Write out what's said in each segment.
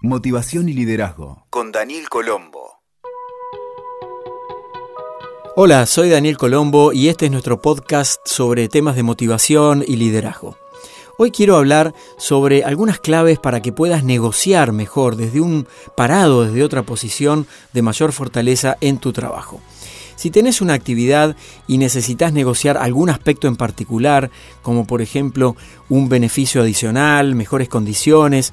Motivación y Liderazgo con Daniel Colombo. Hola, soy Daniel Colombo y este es nuestro podcast sobre temas de motivación y liderazgo. Hoy quiero hablar sobre algunas claves para que puedas negociar mejor desde un parado, desde otra posición de mayor fortaleza en tu trabajo. Si tenés una actividad y necesitas negociar algún aspecto en particular, como por ejemplo un beneficio adicional, mejores condiciones,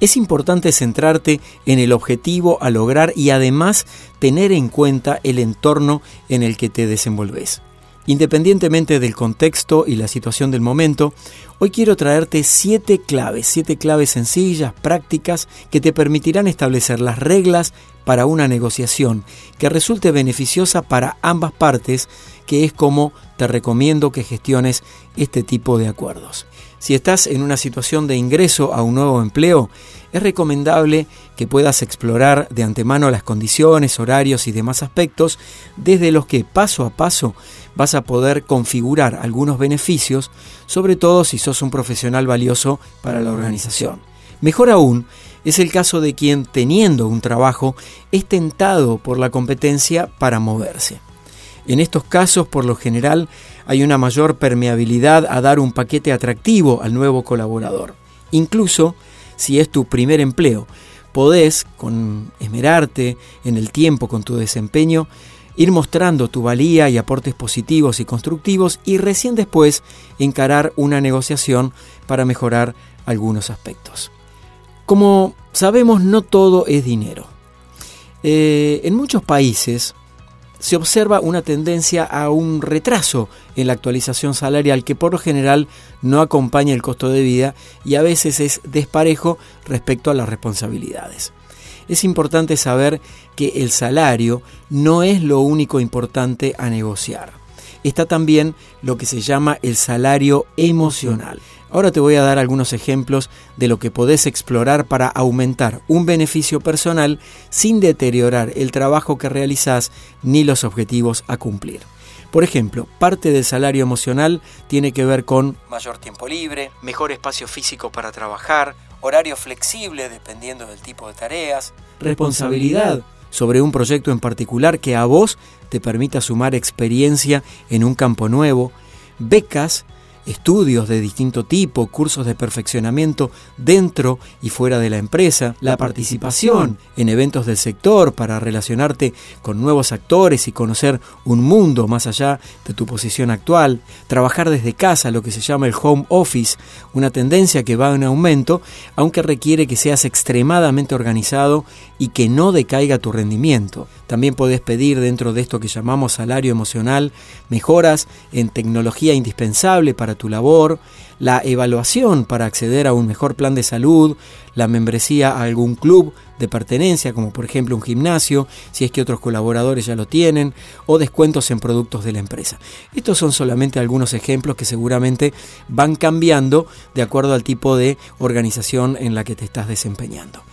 es importante centrarte en el objetivo a lograr y además tener en cuenta el entorno en el que te desenvolves. Independientemente del contexto y la situación del momento, hoy quiero traerte siete claves, siete claves sencillas, prácticas, que te permitirán establecer las reglas para una negociación que resulte beneficiosa para ambas partes, que es como te recomiendo que gestiones este tipo de acuerdos. Si estás en una situación de ingreso a un nuevo empleo, es recomendable que puedas explorar de antemano las condiciones, horarios y demás aspectos desde los que paso a paso vas a poder configurar algunos beneficios, sobre todo si sos un profesional valioso para la organización. Mejor aún, es el caso de quien, teniendo un trabajo, es tentado por la competencia para moverse. En estos casos, por lo general, hay una mayor permeabilidad a dar un paquete atractivo al nuevo colaborador. Incluso si es tu primer empleo, podés, con esmerarte en el tiempo con tu desempeño, ir mostrando tu valía y aportes positivos y constructivos y recién después encarar una negociación para mejorar algunos aspectos. Como sabemos, no todo es dinero. Eh, en muchos países, se observa una tendencia a un retraso en la actualización salarial que por lo general no acompaña el costo de vida y a veces es desparejo respecto a las responsabilidades. Es importante saber que el salario no es lo único importante a negociar. Está también lo que se llama el salario emocional. Ahora te voy a dar algunos ejemplos de lo que podés explorar para aumentar un beneficio personal sin deteriorar el trabajo que realizás ni los objetivos a cumplir. Por ejemplo, parte del salario emocional tiene que ver con mayor tiempo libre, mejor espacio físico para trabajar, horario flexible dependiendo del tipo de tareas, responsabilidad sobre un proyecto en particular que a vos te permita sumar experiencia en un campo nuevo, becas estudios de distinto tipo, cursos de perfeccionamiento dentro y fuera de la empresa, la participación en eventos del sector para relacionarte con nuevos actores y conocer un mundo más allá de tu posición actual, trabajar desde casa, lo que se llama el home office, una tendencia que va en aumento, aunque requiere que seas extremadamente organizado y que no decaiga tu rendimiento. También podés pedir dentro de esto que llamamos salario emocional mejoras en tecnología indispensable para tu labor, la evaluación para acceder a un mejor plan de salud, la membresía a algún club de pertenencia, como por ejemplo un gimnasio, si es que otros colaboradores ya lo tienen, o descuentos en productos de la empresa. Estos son solamente algunos ejemplos que seguramente van cambiando de acuerdo al tipo de organización en la que te estás desempeñando.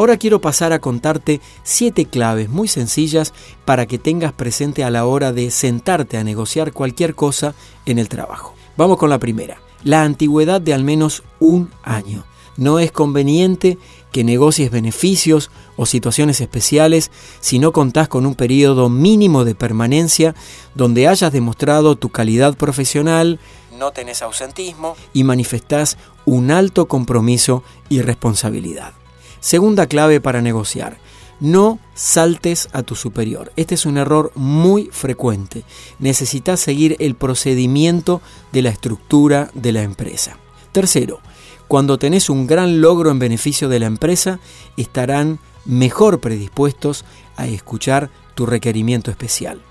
Ahora quiero pasar a contarte siete claves muy sencillas para que tengas presente a la hora de sentarte a negociar cualquier cosa en el trabajo. Vamos con la primera. La antigüedad de al menos un año. No es conveniente que negocies beneficios o situaciones especiales si no contás con un periodo mínimo de permanencia donde hayas demostrado tu calidad profesional, no tenés ausentismo y manifestás un alto compromiso y responsabilidad. Segunda clave para negociar. No saltes a tu superior. Este es un error muy frecuente. Necesitas seguir el procedimiento de la estructura de la empresa. Tercero, cuando tenés un gran logro en beneficio de la empresa, estarán mejor predispuestos a escuchar tu requerimiento especial.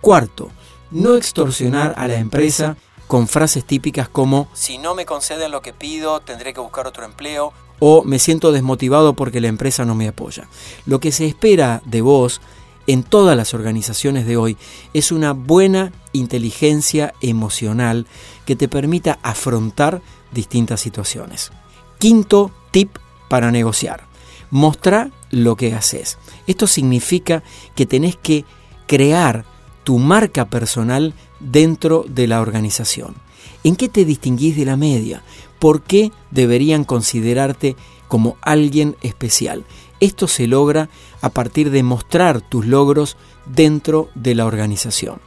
Cuarto, no extorsionar a la empresa con frases típicas como si no me conceden lo que pido, tendré que buscar otro empleo o me siento desmotivado porque la empresa no me apoya. Lo que se espera de vos en todas las organizaciones de hoy es una buena inteligencia emocional que te permita afrontar distintas situaciones. Quinto tip para negociar. Mostra lo que haces. Esto significa que tenés que crear tu marca personal dentro de la organización. ¿En qué te distinguís de la media? Por qué deberían considerarte como alguien especial. Esto se logra a partir de mostrar tus logros dentro de la organización.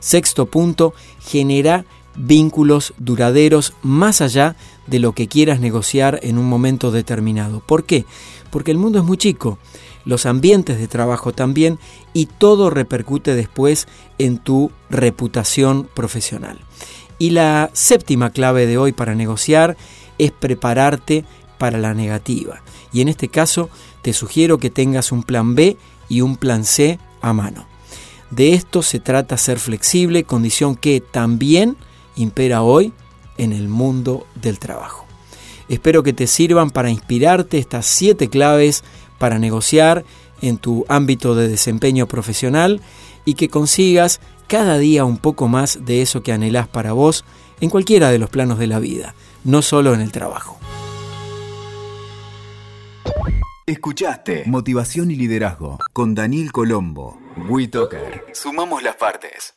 Sexto punto, genera vínculos duraderos más allá de lo que quieras negociar en un momento determinado. ¿Por qué? Porque el mundo es muy chico, los ambientes de trabajo también y todo repercute después en tu reputación profesional. Y la séptima clave de hoy para negociar es prepararte para la negativa. Y en este caso te sugiero que tengas un plan B y un plan C a mano. De esto se trata ser flexible, condición que también impera hoy en el mundo del trabajo. Espero que te sirvan para inspirarte estas siete claves para negociar en tu ámbito de desempeño profesional y que consigas cada día un poco más de eso que anhelás para vos en cualquiera de los planos de la vida, no solo en el trabajo. Escuchaste Motivación y Liderazgo con Daniel Colombo. WeToker. Sumamos las partes.